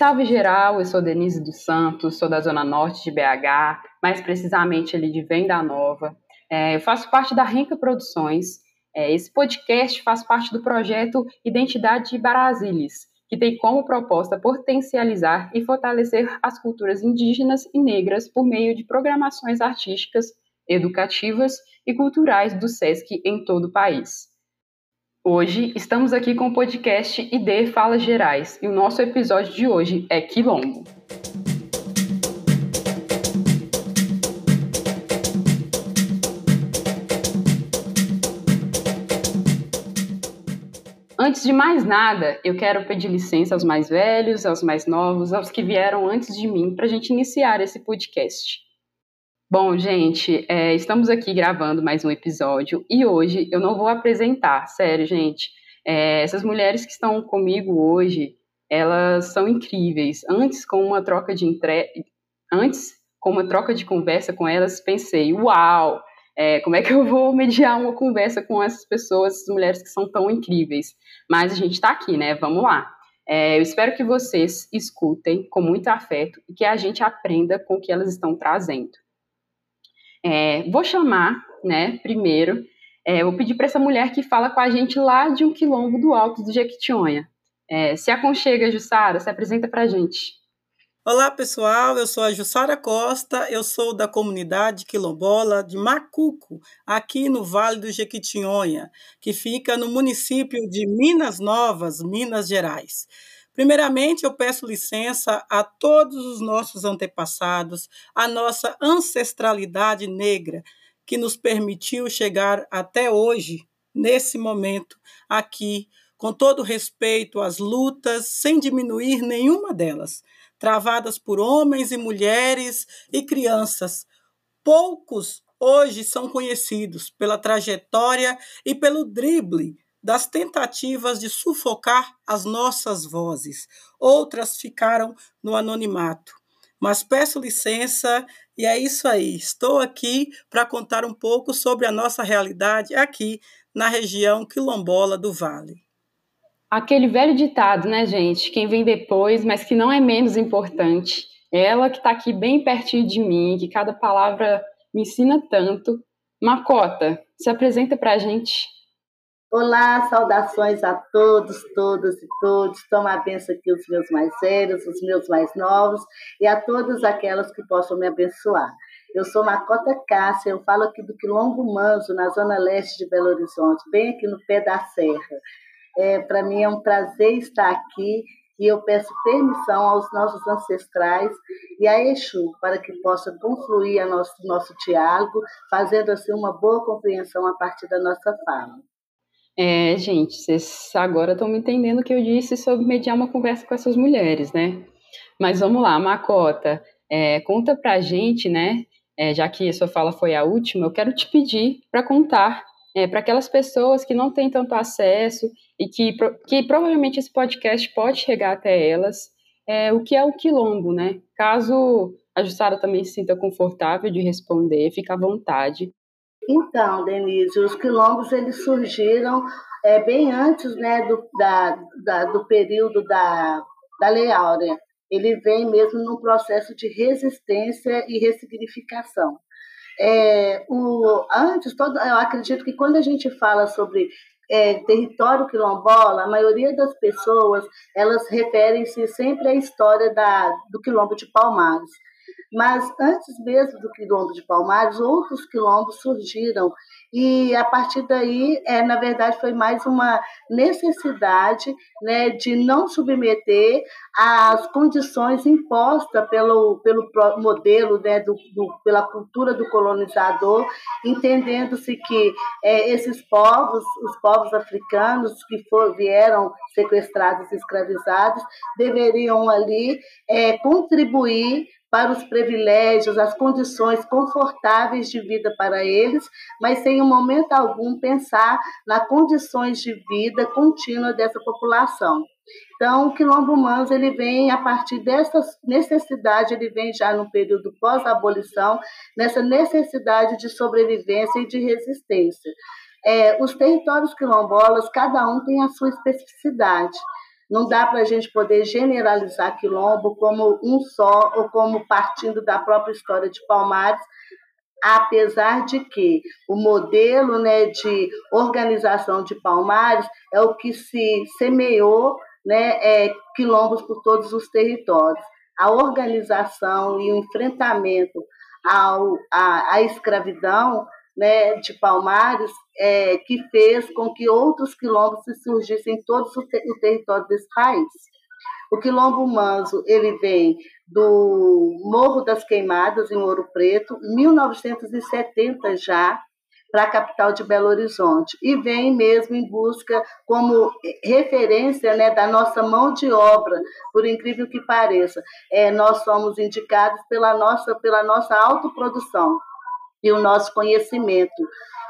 salve geral, eu sou Denise dos Santos, sou da Zona Norte de BH, mais precisamente ali de Venda Nova. É, eu faço parte da Renca Produções. É, esse podcast faz parte do projeto Identidade de Brasilis, que tem como proposta potencializar e fortalecer as culturas indígenas e negras por meio de programações artísticas, educativas e culturais do SESC em todo o país. Hoje estamos aqui com o podcast ID Falas Gerais e o nosso episódio de hoje é Quilombo. Antes de mais nada, eu quero pedir licença aos mais velhos, aos mais novos, aos que vieram antes de mim, para a gente iniciar esse podcast. Bom, gente, é, estamos aqui gravando mais um episódio e hoje eu não vou apresentar, sério, gente. É, essas mulheres que estão comigo hoje, elas são incríveis. Antes, com uma troca de entre... antes, com uma troca de conversa com elas, pensei, uau, é, como é que eu vou mediar uma conversa com essas pessoas, essas mulheres que são tão incríveis? Mas a gente está aqui, né? Vamos lá. É, eu espero que vocês escutem com muito afeto e que a gente aprenda com o que elas estão trazendo. É, vou chamar, né, primeiro, é, vou pedir para essa mulher que fala com a gente lá de um quilombo do Alto do Jequitinhonha. É, se aconchega, Jussara, se apresenta para a gente. Olá, pessoal. Eu sou a Jussara Costa. Eu sou da comunidade quilombola de Macuco, aqui no Vale do Jequitinhonha, que fica no município de Minas Novas, Minas Gerais. Primeiramente, eu peço licença a todos os nossos antepassados, a nossa ancestralidade negra, que nos permitiu chegar até hoje, nesse momento, aqui, com todo respeito às lutas, sem diminuir nenhuma delas, travadas por homens e mulheres e crianças. Poucos hoje são conhecidos pela trajetória e pelo drible das tentativas de sufocar as nossas vozes. Outras ficaram no anonimato. Mas peço licença e é isso aí. Estou aqui para contar um pouco sobre a nossa realidade aqui na região quilombola do Vale. Aquele velho ditado, né, gente? Quem vem depois, mas que não é menos importante. Ela que está aqui bem pertinho de mim, que cada palavra me ensina tanto. Macota, se apresenta para a gente. Olá, saudações a todos, todas e todos. Toma a benção aqui os meus mais velhos, os meus mais novos e a todas aquelas que possam me abençoar. Eu sou Macota Cássia, eu falo aqui do Quilombo Manso, na zona leste de Belo Horizonte, bem aqui no pé da serra. É, Para mim é um prazer estar aqui e eu peço permissão aos nossos ancestrais e a Exu para que possa confluir a nosso, nosso diálogo, fazendo assim uma boa compreensão a partir da nossa fala. É, gente, vocês agora estão me entendendo o que eu disse sobre mediar uma conversa com essas mulheres, né? Mas vamos lá, Macota, é, conta pra gente, né? É, já que a sua fala foi a última, eu quero te pedir para contar é, para aquelas pessoas que não têm tanto acesso e que, que provavelmente esse podcast pode chegar até elas, é, o que é o quilombo, né? Caso a Jussara também se sinta confortável de responder, fica à vontade. Então, Denise, os quilombos eles surgiram é, bem antes né, do, da, da, do período da, da Lei Áurea. Ele vem mesmo num processo de resistência e ressignificação. É, o, antes, todo, eu acredito que quando a gente fala sobre é, território quilombola, a maioria das pessoas elas referem-se sempre à história da, do quilombo de Palmares. Mas antes mesmo do quilombo de Palmares, outros quilombos surgiram. E a partir daí, é, na verdade, foi mais uma necessidade né, de não submeter às condições impostas pelo, pelo modelo, né, do, do pela cultura do colonizador, entendendo-se que é, esses povos, os povos africanos que for, vieram sequestrados e escravizados, deveriam ali é, contribuir para os privilégios, as condições confortáveis de vida para eles, mas sem em momento algum pensar nas condições de vida contínua dessa população. Então, o quilombo humanos ele vem a partir dessa necessidade, ele vem já no período pós-abolição, nessa necessidade de sobrevivência e de resistência. É, os territórios quilombolas, cada um tem a sua especificidade. Não dá para a gente poder generalizar quilombo como um só ou como partindo da própria história de Palmares, apesar de que o modelo né, de organização de Palmares é o que se semeou né, é, quilombos por todos os territórios. A organização e o enfrentamento ao, à, à escravidão né, de Palmares é, que fez com que outros quilombos se surgissem em todo o, ter, o território desse país. O quilombo manso ele vem do Morro das Queimadas, em Ouro Preto, 1970 já, para a capital de Belo Horizonte e vem mesmo em busca como referência né, da nossa mão de obra, por incrível que pareça. É, nós somos indicados pela nossa, pela nossa autoprodução e o nosso conhecimento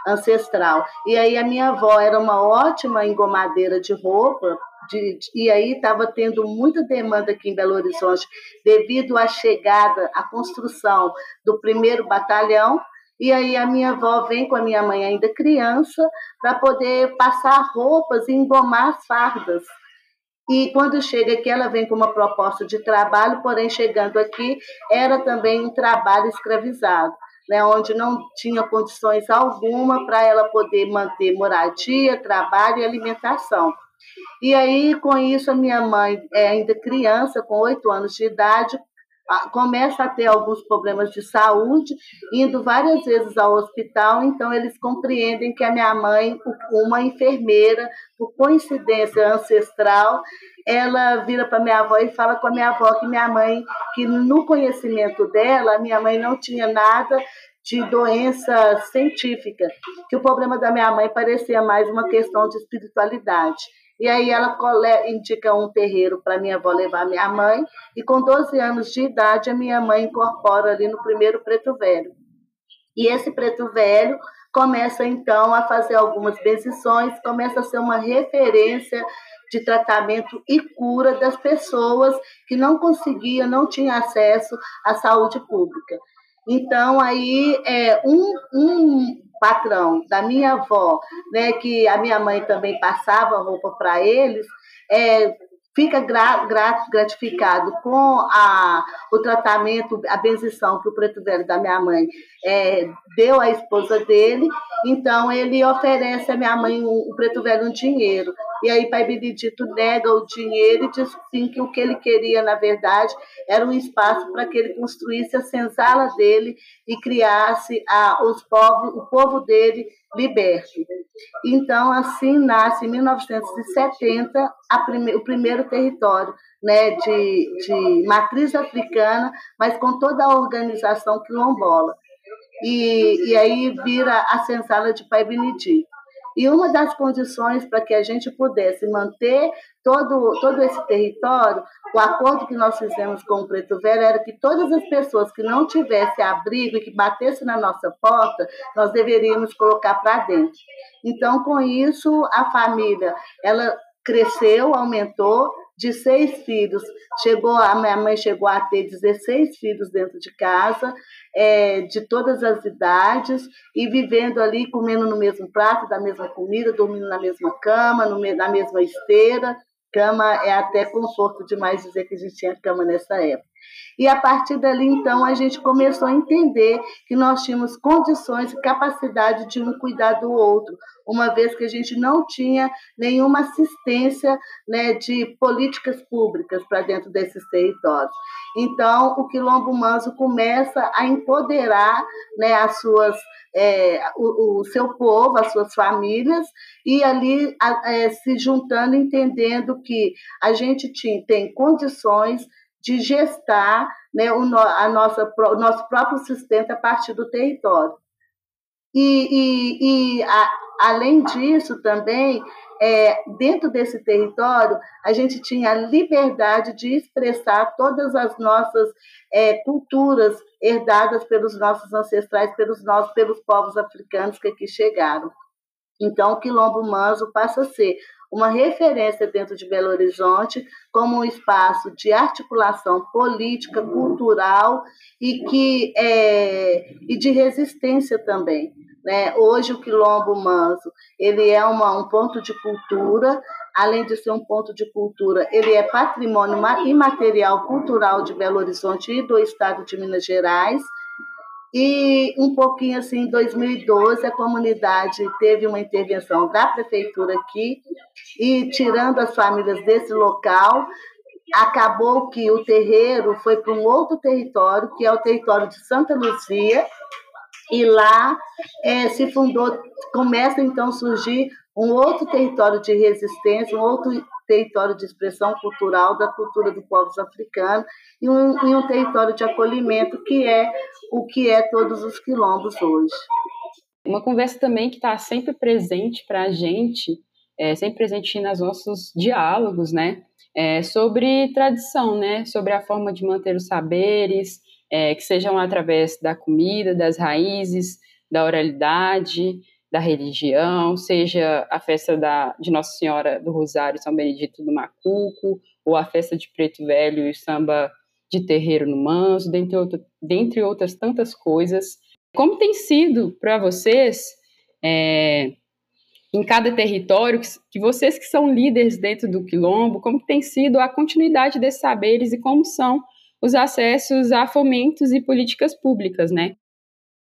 ancestral. E aí a minha avó era uma ótima engomadeira de roupa, de, e aí estava tendo muita demanda aqui em Belo Horizonte devido à chegada, à construção do primeiro batalhão. E aí a minha avó vem com a minha mãe ainda criança para poder passar roupas e engomar as fardas. E quando chega aqui, ela vem com uma proposta de trabalho, porém chegando aqui era também um trabalho escravizado né, onde não tinha condições alguma para ela poder manter moradia, trabalho e alimentação. E aí, com isso, a minha mãe, é ainda criança, com oito anos de idade, começa a ter alguns problemas de saúde, indo várias vezes ao hospital, então eles compreendem que a minha mãe, uma enfermeira, por coincidência ancestral, ela vira para minha avó e fala com a minha avó que minha mãe, que no conhecimento dela, minha mãe não tinha nada de doença científica, que o problema da minha mãe parecia mais uma questão de espiritualidade. E aí ela indica um terreiro para minha avó levar minha mãe, e com 12 anos de idade a minha mãe incorpora ali no primeiro preto velho. E esse preto velho começa então a fazer algumas benzições, começa a ser uma referência de tratamento e cura das pessoas que não conseguiam, não tinham acesso à saúde pública. Então, aí, é, um, um patrão da minha avó, né, que a minha mãe também passava roupa para eles, é, fica gra, gratificado com a, o tratamento, a benzição que o preto velho da minha mãe é, deu à esposa dele, então ele oferece à minha mãe, o, o preto velho, um dinheiro. E aí Pai Benedito nega o dinheiro e diz sim que o que ele queria, na verdade, era um espaço para que ele construísse a senzala dele e criasse a, os povos, o povo dele liberto. Então, assim nasce em 1970 prime, o primeiro território né, de, de matriz africana, mas com toda a organização quilombola. E, e aí vira a senzala de Pai Benedito. E uma das condições para que a gente pudesse manter todo, todo esse território, o acordo que nós fizemos com o Preto Velho era que todas as pessoas que não tivessem abrigo e que batessem na nossa porta, nós deveríamos colocar para dentro. Então, com isso, a família ela cresceu, aumentou, de seis filhos, chegou a minha mãe chegou a ter 16 filhos dentro de casa, é, de todas as idades, e vivendo ali, comendo no mesmo prato, da mesma comida, dormindo na mesma cama, no, na mesma esteira. Cama é até conforto demais dizer que a gente tinha cama nessa época. E a partir dali, então, a gente começou a entender que nós tínhamos condições e capacidade de um cuidar do outro, uma vez que a gente não tinha nenhuma assistência né, de políticas públicas para dentro desses territórios. Então, o Quilombo Manso começa a empoderar né, as suas é, o, o, seu povo, as suas famílias, e ali é, se juntando, entendendo que a gente tinha, tem condições de gestar né, o, a nossa, o nosso próprio sustento a partir do território. E, e, e a, além disso, também, é, dentro desse território, a gente tinha a liberdade de expressar todas as nossas é, culturas herdadas pelos nossos ancestrais, pelos nossos, pelos povos africanos que aqui chegaram. Então, o Quilombo Manso passa a ser uma referência dentro de Belo Horizonte como um espaço de articulação política, cultural e, que, é, e de resistência também. Né? Hoje o Quilombo Manso ele é uma, um ponto de cultura, além de ser um ponto de cultura, ele é patrimônio imaterial cultural de Belo Horizonte e do estado de Minas Gerais. E um pouquinho assim, em 2012, a comunidade teve uma intervenção da prefeitura aqui, e tirando as famílias desse local, acabou que o terreiro foi para um outro território, que é o território de Santa Luzia, e lá é, se fundou, começa então a surgir um outro território de resistência, um outro território de expressão cultural da cultura dos povos africanos e um, e um território de acolhimento que é o que é todos os quilombos hoje. Uma conversa também que está sempre presente para a gente, é, sempre presente nos nossos diálogos, né? É sobre tradição, né? Sobre a forma de manter os saberes, é, que sejam através da comida, das raízes, da oralidade, da religião, seja a festa da, de Nossa Senhora do Rosário São Benedito do Macuco, ou a festa de Preto Velho e samba de terreiro no Manso, dentre, outro, dentre outras tantas coisas. Como tem sido para vocês, é, em cada território, que, que, vocês que são líderes dentro do Quilombo, como tem sido a continuidade desses saberes e como são os acessos a fomentos e políticas públicas, né?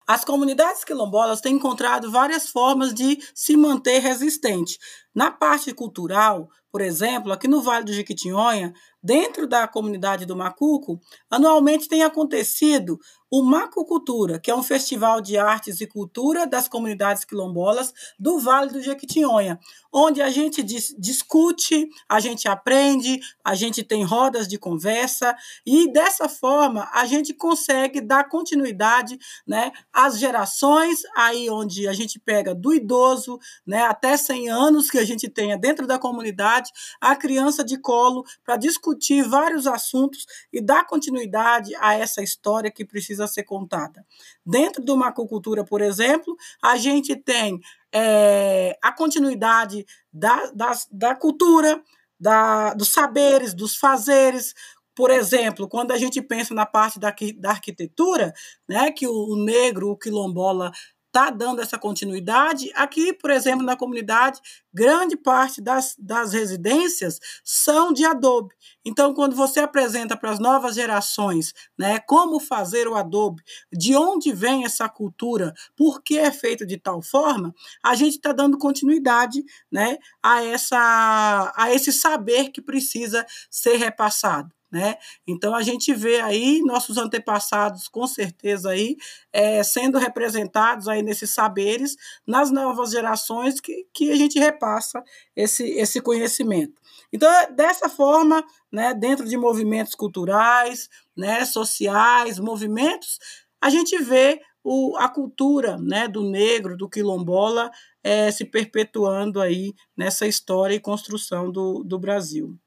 As comunidades quilombolas têm encontrado várias formas de se manter resistente. Na parte cultural, por exemplo, aqui no Vale do Jequitinhonha, dentro da comunidade do Macuco, anualmente tem acontecido o Macucultura, que é um festival de artes e cultura das comunidades quilombolas do Vale do Jequitinhonha, onde a gente dis discute, a gente aprende, a gente tem rodas de conversa e dessa forma a gente consegue dar continuidade, né, às gerações aí onde a gente pega do idoso, né, até 100 anos que a gente tenha dentro da comunidade, a criança de colo para discutir vários assuntos e dar continuidade a essa história que precisa ser contada. Dentro de uma acucultura, por exemplo, a gente tem é, a continuidade da, da, da cultura, da, dos saberes, dos fazeres, por exemplo, quando a gente pensa na parte da, da arquitetura, né, que o negro, o quilombola, está dando essa continuidade. Aqui, por exemplo, na comunidade, grande parte das, das residências são de adobe. Então, quando você apresenta para as novas gerações né, como fazer o adobe, de onde vem essa cultura, por que é feito de tal forma, a gente está dando continuidade né, a, essa, a esse saber que precisa ser repassado. Né? Então a gente vê aí nossos antepassados com certeza aí é, sendo representados aí nesses saberes nas novas gerações que, que a gente repassa esse, esse conhecimento. Então é dessa forma, né, dentro de movimentos culturais, né, sociais, movimentos, a gente vê o, a cultura né, do negro, do quilombola, é, se perpetuando aí nessa história e construção do, do Brasil.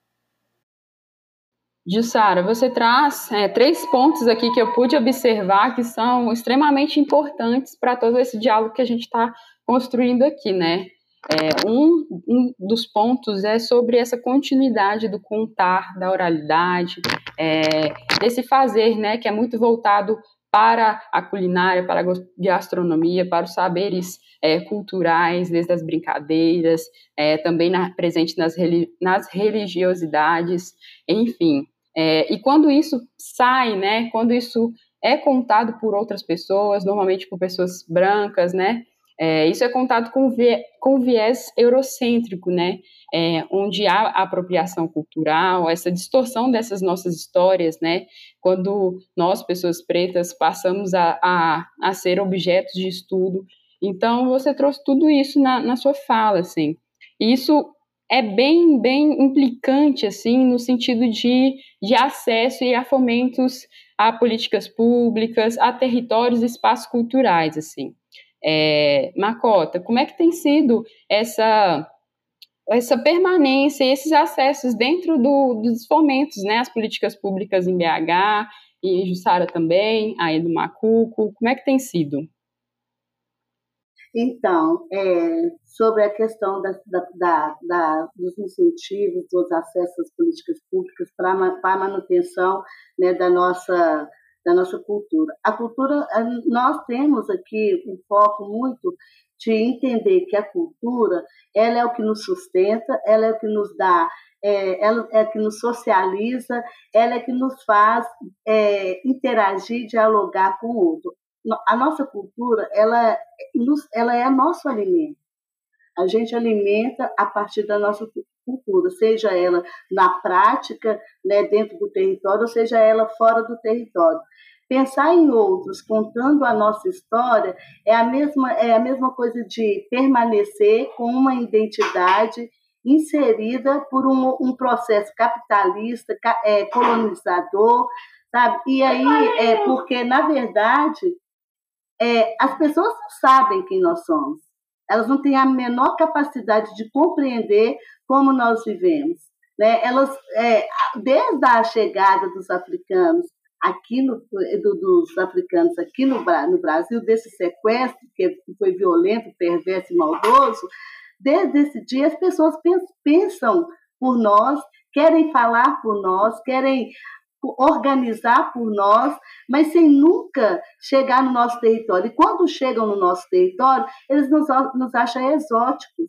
Jussara, você traz é, três pontos aqui que eu pude observar que são extremamente importantes para todo esse diálogo que a gente está construindo aqui, né? É, um, um, dos pontos é sobre essa continuidade do contar, da oralidade, é, desse fazer, né, que é muito voltado para a culinária, para a gastronomia, para os saberes é, culturais, desde as brincadeiras, é, também na, presente nas, nas religiosidades, enfim. É, e quando isso sai, né, quando isso é contado por outras pessoas, normalmente por pessoas brancas, né, é, isso é contado com, vie, com viés eurocêntrico, né, é, onde há apropriação cultural, essa distorção dessas nossas histórias, né, quando nós, pessoas pretas, passamos a, a, a ser objetos de estudo. Então, você trouxe tudo isso na, na sua fala, assim. Isso é bem, bem implicante, assim, no sentido de, de acesso e a fomentos a políticas públicas, a territórios e espaços culturais, assim. É, Macota, como é que tem sido essa essa permanência e esses acessos dentro do, dos fomentos, né, as políticas públicas em BH e em Jussara também, aí do Macuco, como é que tem sido? Então, é, sobre a questão da, da, da, dos incentivos, dos acessos às políticas públicas para a manutenção né, da nossa da nossa cultura. A cultura, nós temos aqui um foco muito de entender que a cultura ela é o que nos sustenta, ela é o que nos dá, é, ela é que nos socializa, ela é que nos faz é, interagir, dialogar com o outro. A nossa cultura ela, ela é nosso alimento. A gente alimenta a partir da nossa cultura, seja ela na prática, né, dentro do território, seja ela fora do território. Pensar em outros contando a nossa história é a mesma, é a mesma coisa de permanecer com uma identidade inserida por um, um processo capitalista, é, colonizador, sabe? E aí, é porque, na verdade, é, as pessoas não sabem quem nós somos. Elas não têm a menor capacidade de compreender como nós vivemos. Né? Elas, é, desde a chegada dos africanos aqui no, do, dos africanos aqui no, no Brasil, desse sequestro que foi violento, perverso e maldoso, desde esse dia as pessoas pensam por nós, querem falar por nós, querem organizar por nós, mas sem nunca chegar no nosso território. E quando chegam no nosso território, eles nos, nos acham exóticos.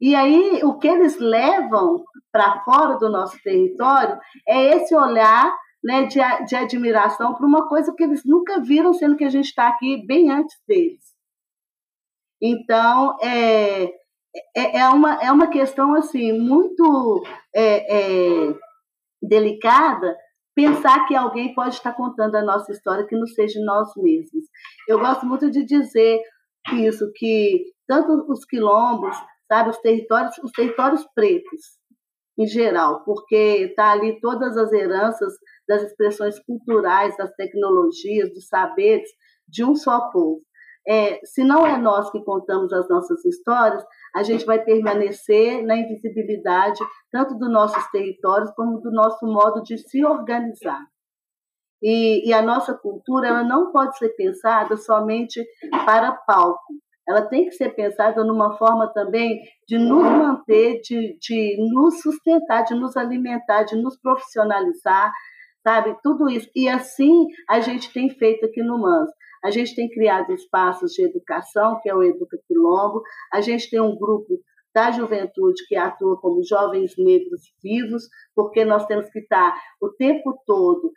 E aí, o que eles levam para fora do nosso território é esse olhar né, de, de admiração para uma coisa que eles nunca viram, sendo que a gente está aqui bem antes deles. Então, é, é, é, uma, é uma questão assim muito é, é, delicada pensar que alguém pode estar contando a nossa história que não seja nós mesmos. Eu gosto muito de dizer isso, que tanto os quilombos, sabe, os territórios, os territórios pretos, em geral, porque está ali todas as heranças das expressões culturais, das tecnologias, dos saberes de um só povo. É, se não é nós que contamos as nossas histórias, a gente vai permanecer na invisibilidade tanto dos nossos territórios como do nosso modo de se organizar. E, e a nossa cultura ela não pode ser pensada somente para palco. Ela tem que ser pensada numa forma também de nos manter, de, de nos sustentar, de nos alimentar, de nos profissionalizar, sabe? Tudo isso. E assim a gente tem feito aqui no MANS. A gente tem criado espaços de educação, que é o Educa Quilombo. A gente tem um grupo da juventude que atua como jovens negros vivos, porque nós temos que estar o tempo todo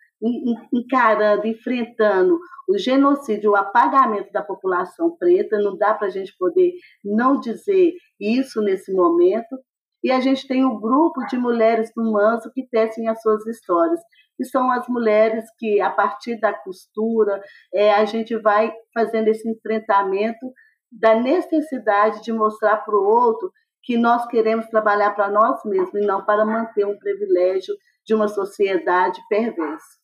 encarando, enfrentando o genocídio, o apagamento da população preta. Não dá para a gente poder não dizer isso nesse momento. E a gente tem um grupo de mulheres do Manso que tecem as suas histórias que são as mulheres que, a partir da costura, é, a gente vai fazendo esse enfrentamento da necessidade de mostrar para o outro que nós queremos trabalhar para nós mesmos e não para manter um privilégio de uma sociedade perversa.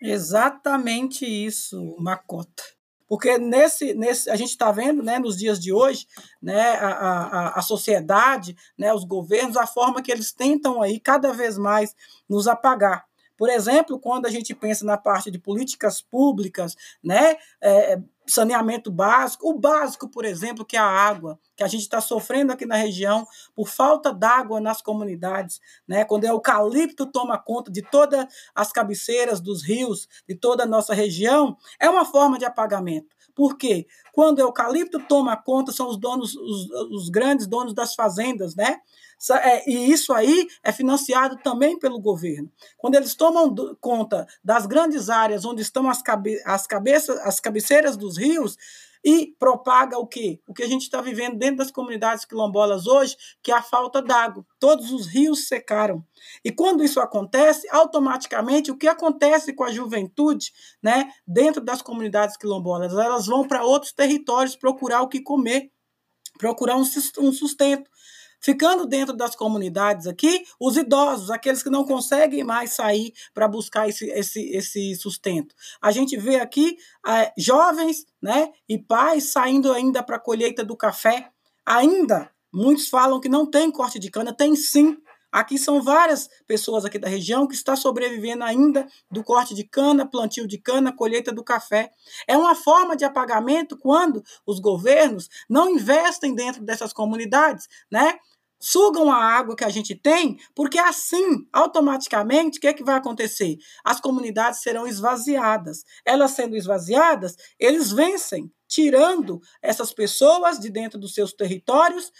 Exatamente isso, Macota. Porque nesse, nesse a gente está vendo né, nos dias de hoje né, a, a, a sociedade, né, os governos, a forma que eles tentam aí cada vez mais nos apagar. Por exemplo, quando a gente pensa na parte de políticas públicas, né, é, saneamento básico, o básico, por exemplo, que é a água, que a gente está sofrendo aqui na região por falta d'água nas comunidades, né? Quando o eucalipto toma conta de todas as cabeceiras dos rios, de toda a nossa região, é uma forma de apagamento. Por quê? Quando o eucalipto toma conta, são os donos, os, os grandes donos das fazendas, né? É, e isso aí é financiado também pelo governo. Quando eles tomam conta das grandes áreas onde estão as, cabe as, cabeças, as cabeceiras dos rios, e propaga o quê? O que a gente está vivendo dentro das comunidades quilombolas hoje, que é a falta d'água. Todos os rios secaram. E quando isso acontece, automaticamente, o que acontece com a juventude né, dentro das comunidades quilombolas? Elas vão para outros territórios procurar o que comer, procurar um sustento. Ficando dentro das comunidades aqui, os idosos, aqueles que não conseguem mais sair para buscar esse, esse, esse sustento. A gente vê aqui é, jovens né, e pais saindo ainda para a colheita do café. Ainda, muitos falam que não tem corte de cana, tem sim. Aqui são várias pessoas aqui da região que estão sobrevivendo ainda do corte de cana, plantio de cana, colheita do café. É uma forma de apagamento quando os governos não investem dentro dessas comunidades, né? sugam a água que a gente tem, porque assim, automaticamente, o que, é que vai acontecer? As comunidades serão esvaziadas. Elas sendo esvaziadas, eles vencem, tirando essas pessoas de dentro dos seus territórios,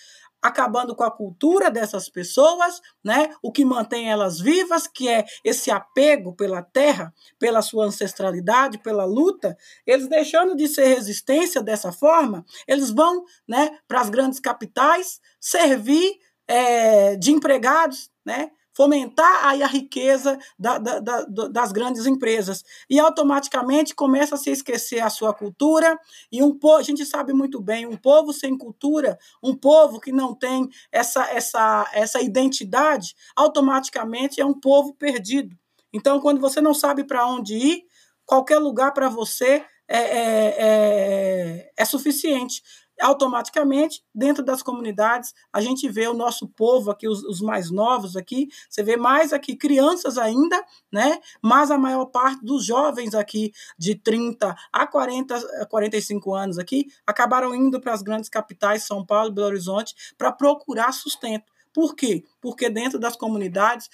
acabando com a cultura dessas pessoas, né? O que mantém elas vivas, que é esse apego pela terra, pela sua ancestralidade, pela luta, eles deixando de ser resistência dessa forma, eles vão, né, para as grandes capitais servir é, de empregados, né? Fomentar aí a riqueza da, da, da, das grandes empresas. E automaticamente começa a se esquecer a sua cultura, e um povo, a gente sabe muito bem, um povo sem cultura, um povo que não tem essa, essa, essa identidade, automaticamente é um povo perdido. Então, quando você não sabe para onde ir, qualquer lugar para você é, é, é, é suficiente automaticamente, dentro das comunidades, a gente vê o nosso povo aqui, os, os, mais novos aqui, você vê mais aqui crianças ainda, né? Mas a maior parte dos jovens aqui, de 30 a 40, 45 anos aqui, acabaram indo para as grandes capitais, São Paulo e Belo Horizonte, para procurar sustento. Por quê? Porque dentro das comunidades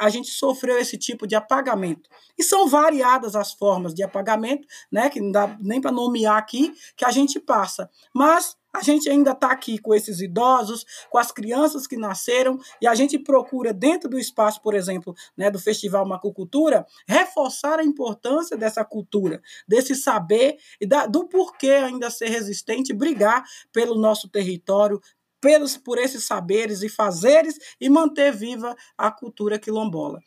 a gente sofreu esse tipo de apagamento. E são variadas as formas de apagamento, né, que não dá nem para nomear aqui, que a gente passa. Mas a gente ainda está aqui com esses idosos, com as crianças que nasceram, e a gente procura, dentro do espaço, por exemplo, né, do Festival Macucultura, reforçar a importância dessa cultura, desse saber e da, do porquê ainda ser resistente, brigar pelo nosso território, pelos, por esses saberes e fazeres e manter viva a cultura quilombola.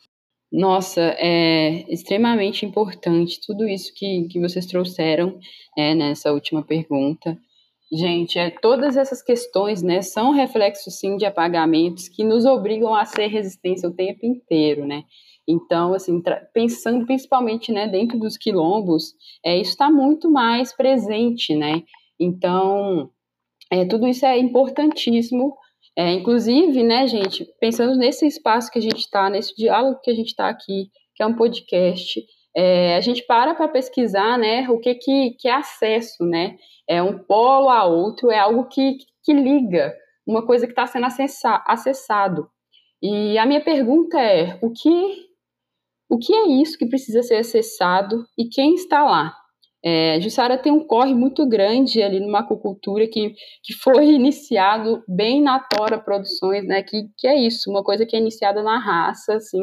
Nossa, é extremamente importante tudo isso que, que vocês trouxeram é, nessa última pergunta. Gente, é, todas essas questões né, são reflexos, sim, de apagamentos que nos obrigam a ser resistência o tempo inteiro, né? Então, assim, pensando principalmente né, dentro dos quilombos, é, isso está muito mais presente, né? Então, é, tudo isso é importantíssimo. É, inclusive, né, gente, pensando nesse espaço que a gente está, nesse diálogo que a gente está aqui, que é um podcast, é, a gente para para pesquisar, né, o que, que, que é acesso, né? É um polo a outro, é algo que, que liga, uma coisa que está sendo acessa, acessado. E a minha pergunta é, o que, o que é isso que precisa ser acessado e quem está lá? É, Jussara tem um corre muito grande ali numa acucultura que, que foi iniciado bem na Tora Produções, né? Que, que é isso, uma coisa que é iniciada na raça, assim,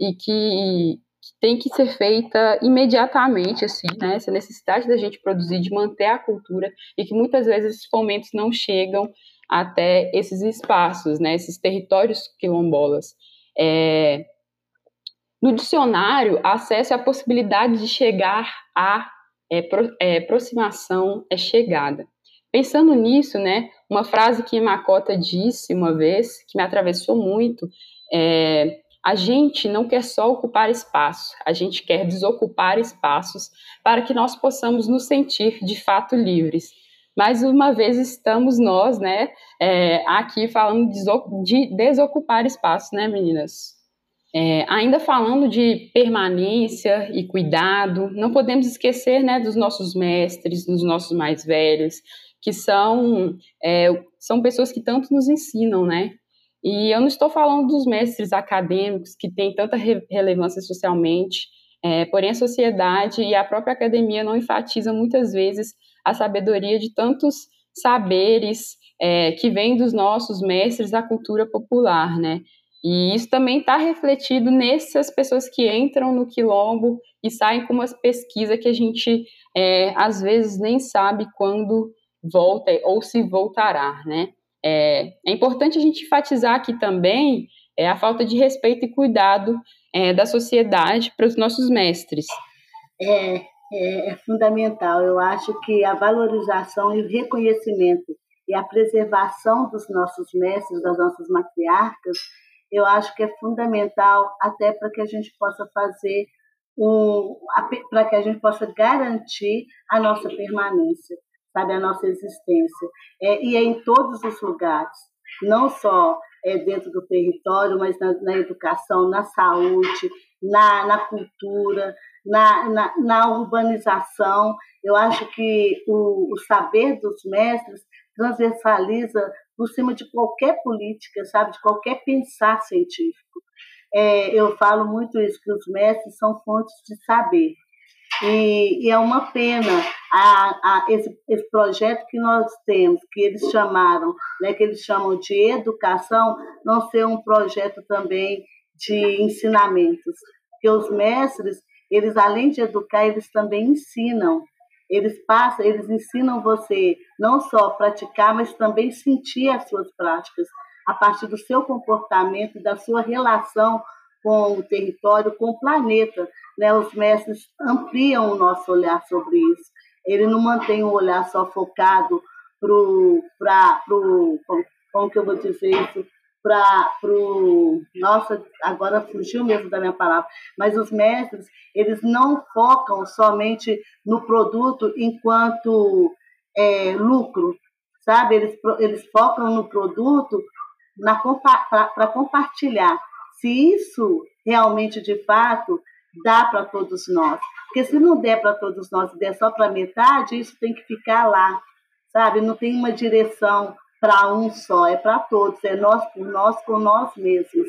e que, que tem que ser feita imediatamente, assim, né? Essa necessidade da gente produzir, de manter a cultura, e que muitas vezes esses fomentos não chegam até esses espaços, né? Esses territórios quilombolas. É, no dicionário, acesso é a possibilidade de chegar a é, pro, é, aproximação é chegada. Pensando nisso, né, uma frase que Macota disse uma vez, que me atravessou muito, é: a gente não quer só ocupar espaço, a gente quer desocupar espaços para que nós possamos nos sentir de fato livres. Mais uma vez estamos nós, né, é, aqui falando de desocupar espaço, né, meninas? É, ainda falando de permanência e cuidado, não podemos esquecer né, dos nossos mestres, dos nossos mais velhos, que são, é, são pessoas que tanto nos ensinam, né? E eu não estou falando dos mestres acadêmicos, que têm tanta re relevância socialmente, é, porém a sociedade e a própria academia não enfatizam muitas vezes a sabedoria de tantos saberes é, que vêm dos nossos mestres da cultura popular, né? E isso também está refletido nessas pessoas que entram no quilombo e saem com uma pesquisa que a gente é, às vezes nem sabe quando volta ou se voltará, né? É, é importante a gente enfatizar aqui também é, a falta de respeito e cuidado é, da sociedade para os nossos mestres. É, é, é fundamental. Eu acho que a valorização e o reconhecimento e a preservação dos nossos mestres, das nossas matriarcas, eu acho que é fundamental até para que a gente possa fazer um, para que a gente possa garantir a nossa permanência, sabe, a nossa existência. É, e é em todos os lugares, não só é, dentro do território, mas na, na educação, na saúde, na, na cultura, na, na, na, urbanização. Eu acho que o, o saber dos mestres transversaliza por cima de qualquer política, sabe, de qualquer pensar científico. É, eu falo muito isso, que os mestres são fontes de saber. E, e é uma pena a, a, esse, esse projeto que nós temos, que eles chamaram, né, que eles chamam de educação, não ser um projeto também de ensinamentos. Porque os mestres, eles além de educar, eles também ensinam. Eles passam, eles ensinam você não só praticar, mas também sentir as suas práticas a partir do seu comportamento, da sua relação com o território, com o planeta. Né? Os mestres ampliam o nosso olhar sobre isso. Ele não mantém o olhar só focado para o. Como que eu vou dizer isso? Para o. Nossa, agora fugiu mesmo da minha palavra. Mas os mestres, eles não focam somente no produto enquanto é, lucro, sabe? Eles, eles focam no produto para compartilhar se isso realmente, de fato, dá para todos nós. Porque se não der para todos nós der só para metade, isso tem que ficar lá, sabe? Não tem uma direção para um só, é para todos, é nós por nós, com nós mesmos.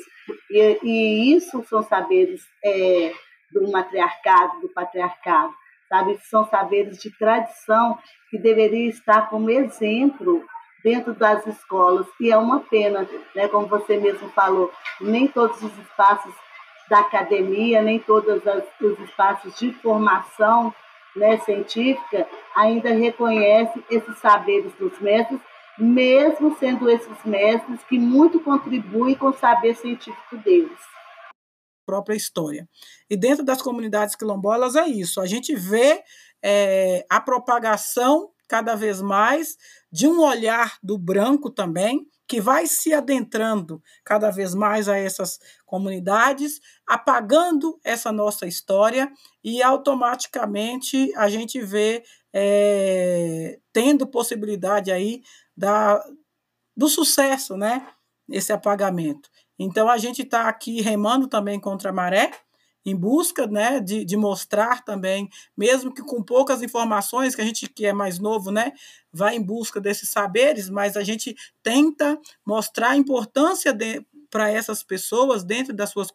E, e isso são saberes é, do matriarcado, do patriarcado, sabe? São saberes de tradição que deveriam estar como exemplo dentro das escolas, e é uma pena, né, como você mesmo falou, nem todos os espaços da academia, nem todos os espaços de formação né, científica ainda reconhecem esses saberes dos mestres, mesmo sendo esses mestres que muito contribuem com o saber científico deles própria história. E dentro das comunidades quilombolas é isso. A gente vê é, a propagação cada vez mais de um olhar do branco também, que vai se adentrando cada vez mais a essas comunidades, apagando essa nossa história e automaticamente a gente vê é, tendo possibilidade aí da, do sucesso, né? Esse apagamento. Então a gente está aqui remando também contra a maré, em busca né, de, de mostrar também, mesmo que com poucas informações, que a gente que é mais novo, né, vai em busca desses saberes, mas a gente tenta mostrar a importância para essas pessoas dentro das suas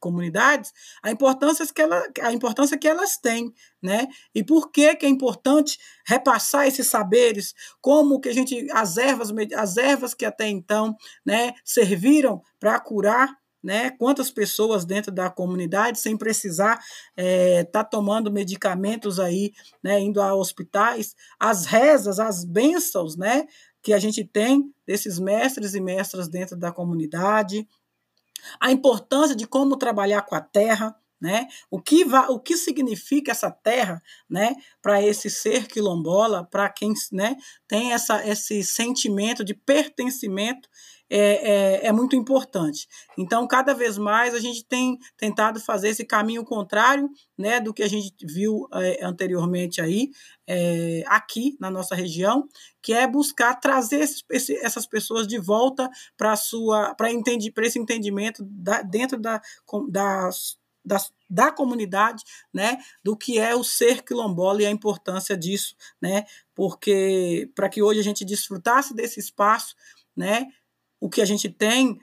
comunidades a importância que ela, a importância que elas têm, né? E por que que é importante repassar esses saberes, como que a gente as ervas as ervas que até então, né, serviram para curar né? Quantas pessoas dentro da comunidade sem precisar estar é, tá tomando medicamentos aí, né? Indo a hospitais, as rezas, as bênçãos, né? Que a gente tem desses mestres e mestras dentro da comunidade, a importância de como trabalhar com a terra, né? O que vai, o que significa essa terra, né, para esse ser quilombola, para quem, né, tem essa esse sentimento de pertencimento é, é, é, muito importante. Então, cada vez mais a gente tem tentado fazer esse caminho contrário né, do que a gente viu é, anteriormente aí, é, aqui na nossa região, que é buscar trazer esse, essas pessoas de volta para sua para esse entendimento da, dentro da, da, da, da comunidade, né, do que é o ser quilombola e a importância disso, né, porque para que hoje a gente desfrutasse desse espaço, né, o que a gente tem,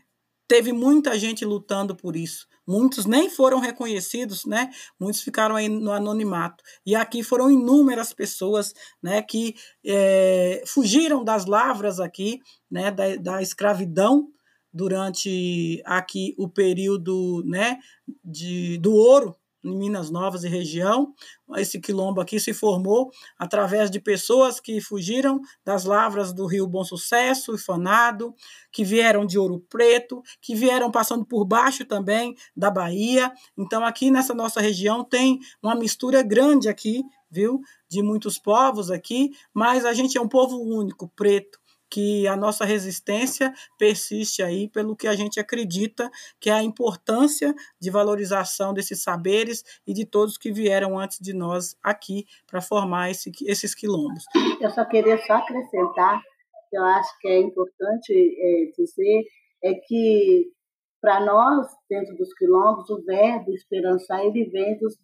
teve muita gente lutando por isso. Muitos nem foram reconhecidos, né? Muitos ficaram aí no anonimato. E aqui foram inúmeras pessoas, né, que é, fugiram das lavras aqui, né, da, da escravidão durante aqui o período, né, de, do ouro em Minas Novas e região. Esse quilombo aqui se formou através de pessoas que fugiram das lavras do Rio Bom Sucesso e Fanado, que vieram de Ouro Preto, que vieram passando por baixo também da Bahia. Então aqui nessa nossa região tem uma mistura grande aqui, viu, de muitos povos aqui, mas a gente é um povo único, preto que a nossa resistência persiste aí pelo que a gente acredita que é a importância de valorização desses saberes e de todos que vieram antes de nós aqui para formar esse, esses quilombos. Eu só queria só acrescentar, que eu acho que é importante é, dizer, é que para nós, dentro dos quilombos, o verbo esperançar, ele vem dos,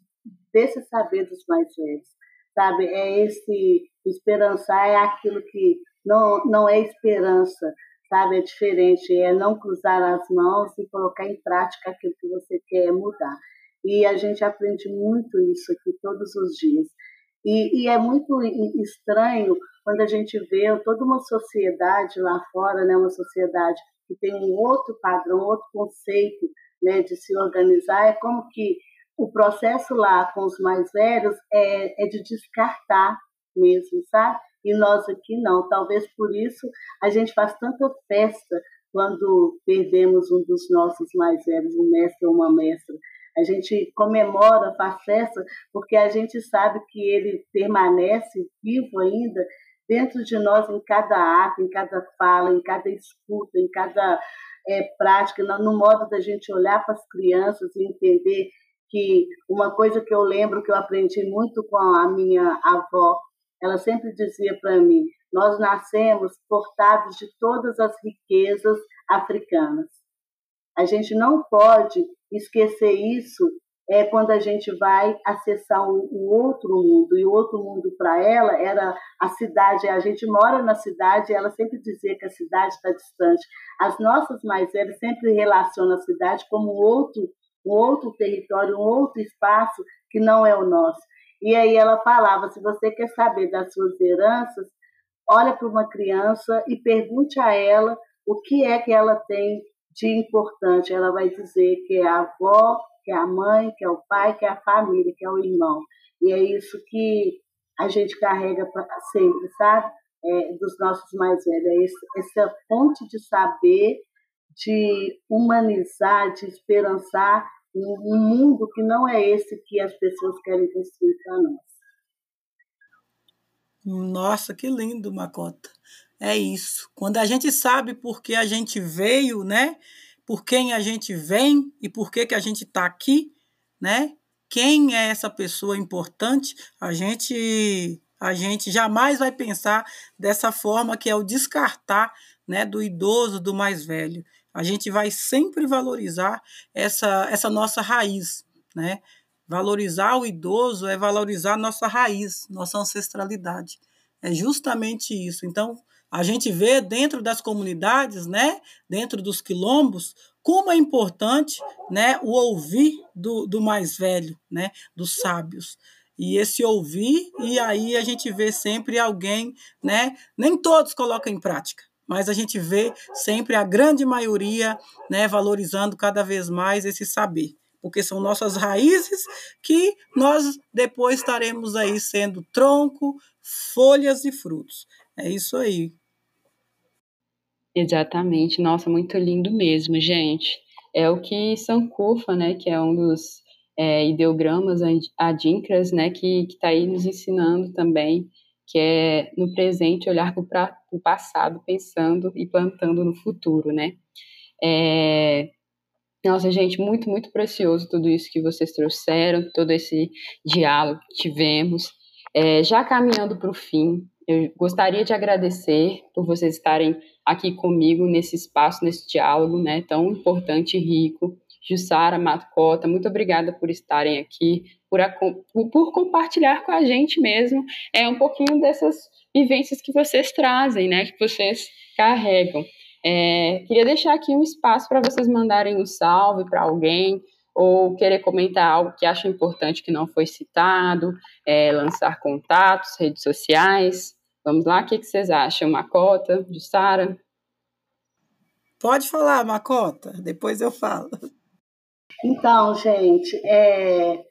desses saberes mais velhos, sabe? É esse esperançar, é aquilo que não, não é esperança, sabe? É diferente, é não cruzar as mãos e colocar em prática aquilo que você quer mudar. E a gente aprende muito isso aqui todos os dias. E, e, é muito estranho quando a gente vê toda uma sociedade lá fora, né, uma sociedade que tem um outro padrão, outro conceito né, de se organizar, é como que o processo lá com os mais velhos é, é de descartar mesmo, sabe? E nós aqui não. Talvez por isso a gente faz tanta festa quando perdemos um dos nossos mais velhos, um mestre ou uma mestra. A gente comemora, faz festa, porque a gente sabe que ele permanece vivo ainda dentro de nós em cada ato, em cada fala, em cada escuta, em cada é, prática, no modo da gente olhar para as crianças e entender que uma coisa que eu lembro que eu aprendi muito com a minha avó, ela sempre dizia para mim: nós nascemos portados de todas as riquezas africanas. A gente não pode esquecer isso é quando a gente vai acessar o, o outro mundo. E o outro mundo para ela era a cidade. A gente mora na cidade e ela sempre dizia que a cidade está distante. As nossas mais velhas sempre relacionam a cidade como outro, um outro território, um outro espaço que não é o nosso. E aí ela falava: se você quer saber das suas heranças, olha para uma criança e pergunte a ela o que é que ela tem de importante. Ela vai dizer que é a avó, que é a mãe, que é o pai, que é a família, que é o irmão. E é isso que a gente carrega sempre, sabe? É, dos nossos mais velhos. É essa fonte de saber, de humanizar, de esperançar um mundo que não é esse que as pessoas querem construir para nós. Nossa, que lindo, Macota. É isso. Quando a gente sabe por que a gente veio, né? Por quem a gente vem e por que, que a gente está aqui, né? Quem é essa pessoa importante, a gente a gente jamais vai pensar dessa forma que é o descartar, né, do idoso, do mais velho. A gente vai sempre valorizar essa essa nossa raiz, né? Valorizar o idoso é valorizar nossa raiz, nossa ancestralidade. É justamente isso. Então, a gente vê dentro das comunidades, né, dentro dos quilombos, como é importante né, o ouvir do, do mais velho, né, dos sábios. E esse ouvir, e aí a gente vê sempre alguém, né? Nem todos colocam em prática, mas a gente vê sempre a grande maioria né, valorizando cada vez mais esse saber, porque são nossas raízes que nós depois estaremos aí sendo tronco, folhas e frutos. É isso aí. Exatamente. Nossa, muito lindo mesmo, gente. É o que Sankofa, né, que é um dos é, ideogramas adinkras, né, que está aí nos ensinando também, que é no presente olhar para o passado, pensando e plantando no futuro, né. É, nossa, gente, muito, muito precioso tudo isso que vocês trouxeram, todo esse diálogo que tivemos. É, já caminhando para o fim, eu gostaria de agradecer por vocês estarem aqui comigo nesse espaço, nesse diálogo né, tão importante e rico. Jussara, Matcota, muito obrigada por estarem aqui, por, por compartilhar com a gente mesmo é um pouquinho dessas vivências que vocês trazem, né, que vocês carregam. É, queria deixar aqui um espaço para vocês mandarem um salve para alguém, ou querer comentar algo que acha importante que não foi citado, é, lançar contatos, redes sociais. Vamos lá, o que, que vocês acham? Macota, de Sara? Pode falar, Macota, depois eu falo. Então, gente, é,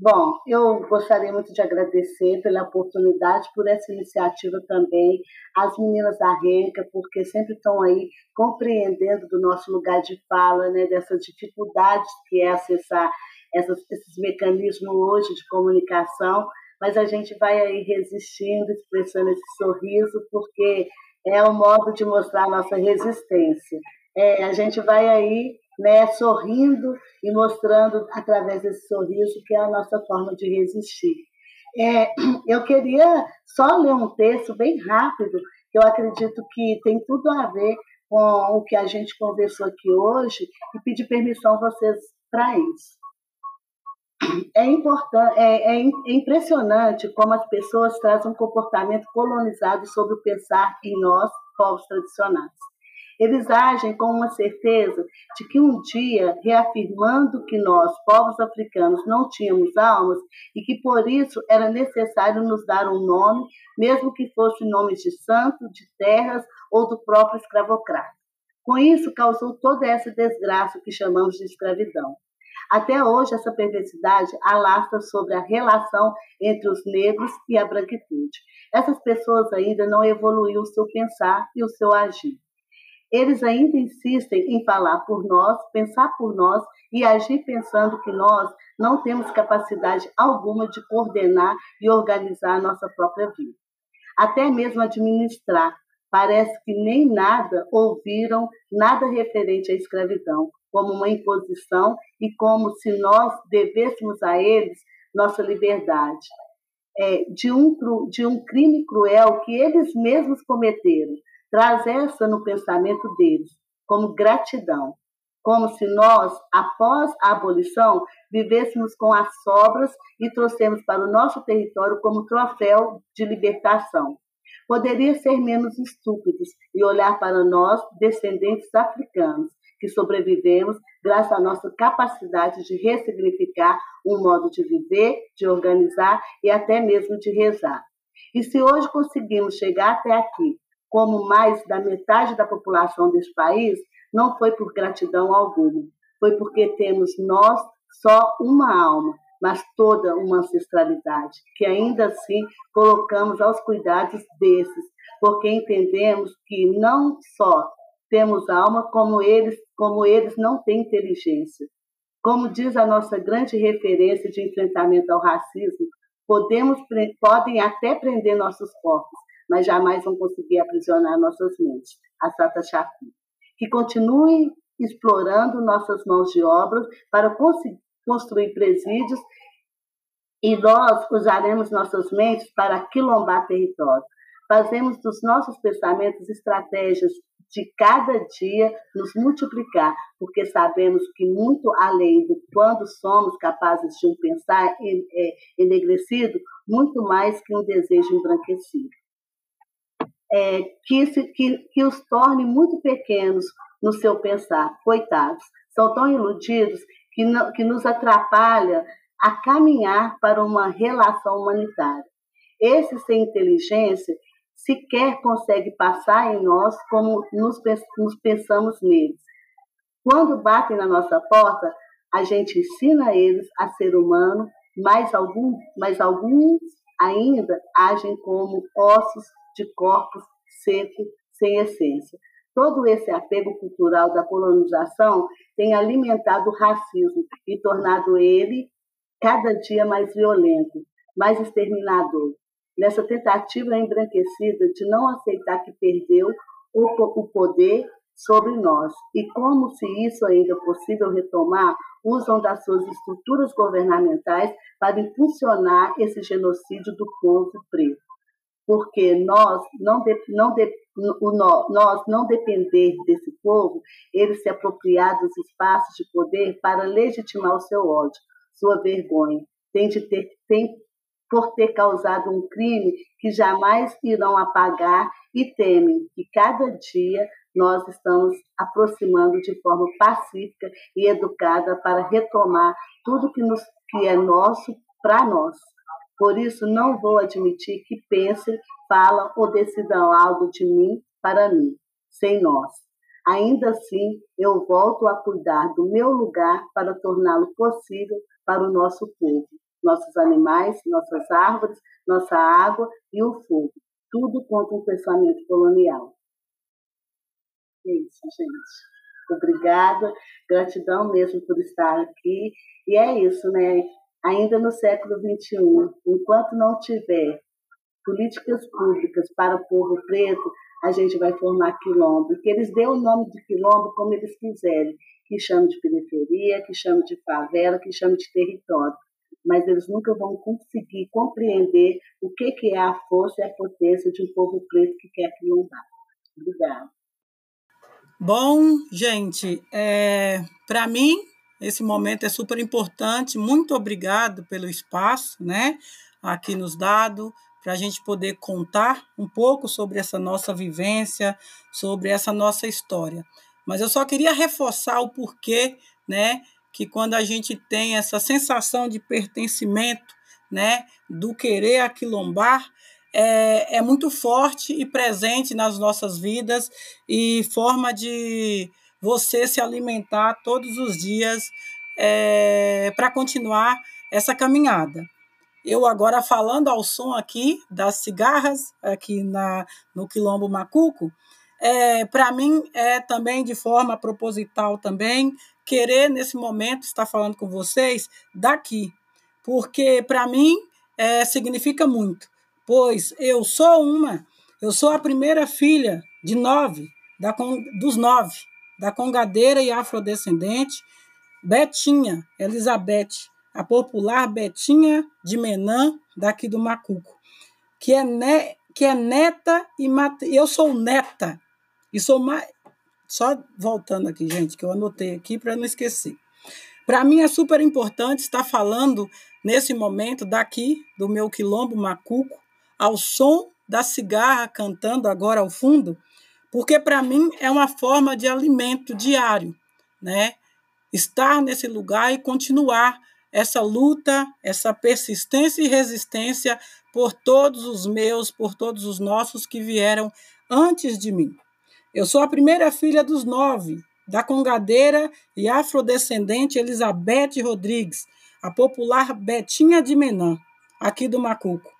Bom, eu gostaria muito de agradecer pela oportunidade, por essa iniciativa também, as meninas da Renca, porque sempre estão aí compreendendo do nosso lugar de fala, né, dessas dificuldades que é acessar essas, esses mecanismos hoje de comunicação, mas a gente vai aí resistindo, expressando esse sorriso, porque é o modo de mostrar a nossa resistência. É, a gente vai aí né, sorrindo e mostrando através desse sorriso que é a nossa forma de resistir. É, eu queria só ler um texto bem rápido, que eu acredito que tem tudo a ver com o que a gente conversou aqui hoje, e pedir permissão a vocês para isso. É, importante, é, é, é impressionante como as pessoas trazem um comportamento colonizado sobre o pensar em nós, povos tradicionais. Eles agem com uma certeza de que um dia, reafirmando que nós, povos africanos, não tínhamos almas e que por isso era necessário nos dar um nome, mesmo que fosse nome de santo, de terras ou do próprio escravocrata. Com isso, causou toda essa desgraça que chamamos de escravidão. Até hoje, essa perversidade alastra sobre a relação entre os negros e a branquitude. Essas pessoas ainda não evoluíram o seu pensar e o seu agir. Eles ainda insistem em falar por nós, pensar por nós e agir pensando que nós não temos capacidade alguma de coordenar e organizar a nossa própria vida. Até mesmo administrar. Parece que nem nada ouviram, nada referente à escravidão, como uma imposição e como se nós devêssemos a eles nossa liberdade. É, de, um, de um crime cruel que eles mesmos cometeram. Traz essa no pensamento deles, como gratidão, como se nós, após a abolição, vivêssemos com as sobras e trouxemos para o nosso território como troféu de libertação. Poderia ser menos estúpidos e olhar para nós, descendentes africanos, que sobrevivemos graças à nossa capacidade de ressignificar um modo de viver, de organizar e até mesmo de rezar. E se hoje conseguimos chegar até aqui, como mais da metade da população deste país, não foi por gratidão alguma, foi porque temos nós só uma alma, mas toda uma ancestralidade, que ainda assim colocamos aos cuidados desses, porque entendemos que não só temos alma como eles, como eles não têm inteligência. Como diz a nossa grande referência de enfrentamento ao racismo, podemos, podem até prender nossos corpos, mas jamais vão conseguir aprisionar nossas mentes. A Sata Chaku. Que continue explorando nossas mãos de obra para construir presídios e nós usaremos nossas mentes para quilombar território. Fazemos dos nossos pensamentos estratégias de cada dia nos multiplicar, porque sabemos que muito além do quando somos capazes de um pensar é, enegrecido, muito mais que um desejo embranquecido. É, que, se, que, que os torne muito pequenos no seu pensar, coitados, são tão iludidos que, não, que nos atrapalha a caminhar para uma relação humanitária. Esse sem inteligência sequer consegue passar em nós como nos, nos pensamos neles. Quando batem na nossa porta, a gente ensina eles a ser humano, mas, algum, mas alguns ainda agem como ossos de corpos secos, sem essência. Todo esse apego cultural da colonização tem alimentado o racismo e tornado ele cada dia mais violento, mais exterminador nessa tentativa embranquecida de não aceitar que perdeu o, poder sobre nós. E como se isso ainda é possível retomar, usam das suas estruturas governamentais para impulsionar esse genocídio do povo preto. Porque nós não, de, não, de, o, nós não depender desse povo, ele se apropriar dos espaços de poder para legitimar o seu ódio, sua vergonha. Tem de ter, tem por ter causado um crime que jamais irão apagar e temem que cada dia nós estamos aproximando de forma pacífica e educada para retomar tudo que, nos, que é nosso para nós. Por isso, não vou admitir que pensem, falam ou decidam algo de mim para mim, sem nós. Ainda assim, eu volto a cuidar do meu lugar para torná-lo possível para o nosso povo nossos animais, nossas árvores, nossa água e o fogo. Tudo contra um pensamento colonial. É isso, gente. Obrigada, gratidão mesmo por estar aqui. E é isso, né? Ainda no século XXI, enquanto não tiver políticas públicas para o povo preto, a gente vai formar quilombo. Que eles dêem o nome de quilombo como eles quiserem, que chame de periferia, que chame de favela, que chame de território mas eles nunca vão conseguir compreender o que, que é a força e a potência de um povo preto que quer quilombar. Obrigada. Bom, gente, é, para mim, esse momento é super importante. Muito obrigado pelo espaço, né, aqui nos dado, para a gente poder contar um pouco sobre essa nossa vivência, sobre essa nossa história. Mas eu só queria reforçar o porquê, né, que quando a gente tem essa sensação de pertencimento, né, do querer aquilombar, é, é muito forte e presente nas nossas vidas e forma de você se alimentar todos os dias é, para continuar essa caminhada. Eu agora falando ao som aqui das cigarras, aqui na, no Quilombo Macuco, é, para mim é também de forma proposital também querer nesse momento estar falando com vocês daqui, porque para mim é, significa muito, pois eu sou uma, eu sou a primeira filha de nove, da, dos nove, da congadeira e afrodescendente, Betinha Elizabeth, a popular Betinha de Menã, daqui do Macuco, que é, ne, que é neta e mate, eu sou neta, e sou mais. Só voltando aqui, gente, que eu anotei aqui para não esquecer. Para mim é super importante estar falando nesse momento daqui do meu quilombo Macuco, ao som da cigarra cantando agora ao fundo, porque para mim é uma forma de alimento diário, né? Estar nesse lugar e continuar essa luta, essa persistência e resistência por todos os meus, por todos os nossos que vieram antes de mim. Eu sou a primeira filha dos nove, da congadeira e afrodescendente Elizabeth Rodrigues, a popular Betinha de Menã, aqui do Macuco.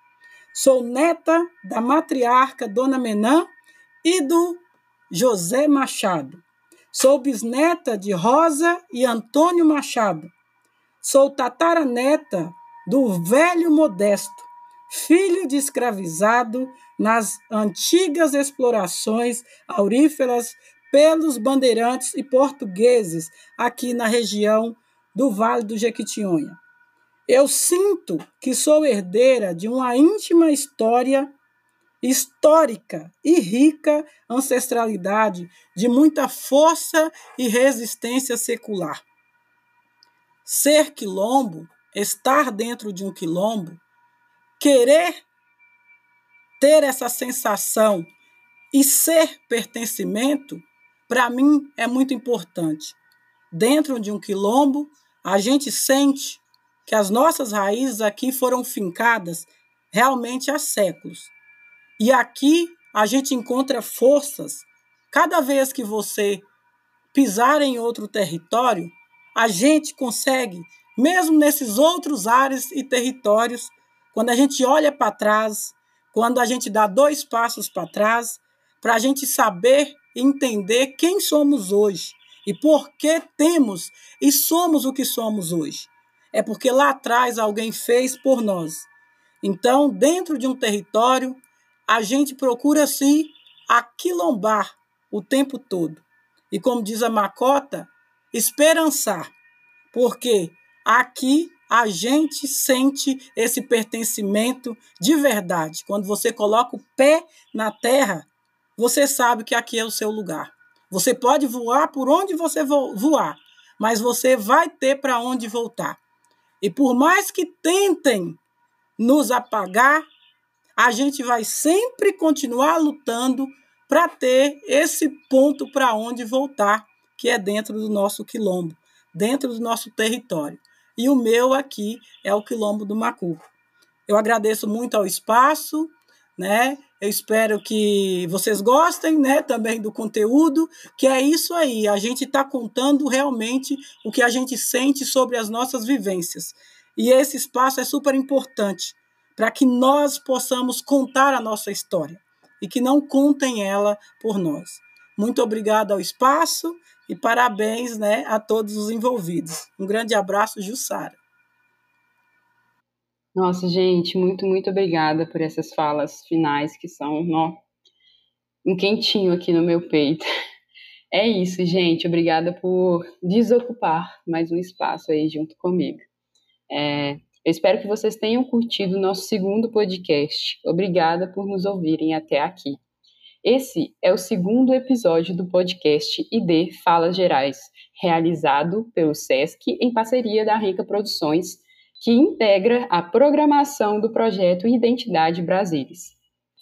Sou neta da matriarca Dona Menã e do José Machado. Sou bisneta de Rosa e Antônio Machado, Sou tataraneta do velho Modesto, filho de escravizado nas antigas explorações auríferas pelos bandeirantes e portugueses aqui na região do Vale do Jequitinhonha. Eu sinto que sou herdeira de uma íntima história histórica e rica ancestralidade de muita força e resistência secular. Ser quilombo, estar dentro de um quilombo, querer ter essa sensação e ser pertencimento, para mim é muito importante. Dentro de um quilombo, a gente sente que as nossas raízes aqui foram fincadas realmente há séculos. E aqui a gente encontra forças. Cada vez que você pisar em outro território, a gente consegue, mesmo nesses outros ares e territórios, quando a gente olha para trás, quando a gente dá dois passos para trás, para a gente saber entender quem somos hoje e por que temos e somos o que somos hoje. É porque lá atrás alguém fez por nós. Então, dentro de um território, a gente procura se aquilombar o tempo todo. E como diz a Macota, esperançar, porque aqui a gente sente esse pertencimento de verdade. Quando você coloca o pé na terra, você sabe que aqui é o seu lugar. Você pode voar por onde você voar, mas você vai ter para onde voltar. E por mais que tentem nos apagar, a gente vai sempre continuar lutando para ter esse ponto para onde voltar que é dentro do nosso quilombo, dentro do nosso território. E o meu aqui é o quilombo do Macuco. Eu agradeço muito ao espaço, né? Eu espero que vocês gostem, né, também do conteúdo, que é isso aí. A gente está contando realmente o que a gente sente sobre as nossas vivências. E esse espaço é super importante para que nós possamos contar a nossa história e que não contem ela por nós. Muito obrigado ao espaço e parabéns né, a todos os envolvidos. Um grande abraço, Jussara. Nossa, gente, muito, muito obrigada por essas falas finais que são um quentinho aqui no meu peito. É isso, gente. Obrigada por desocupar mais um espaço aí junto comigo. É, eu espero que vocês tenham curtido o nosso segundo podcast. Obrigada por nos ouvirem até aqui. Esse é o segundo episódio do podcast ID Falas Gerais, realizado pelo SESC em parceria da Renca Produções que integra a programação do projeto Identidade Brasilis.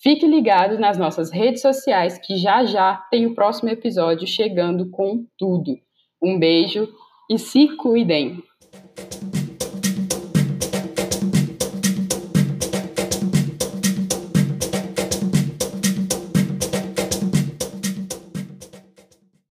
Fique ligado nas nossas redes sociais que já já tem o próximo episódio chegando com tudo. Um beijo e se cuidem!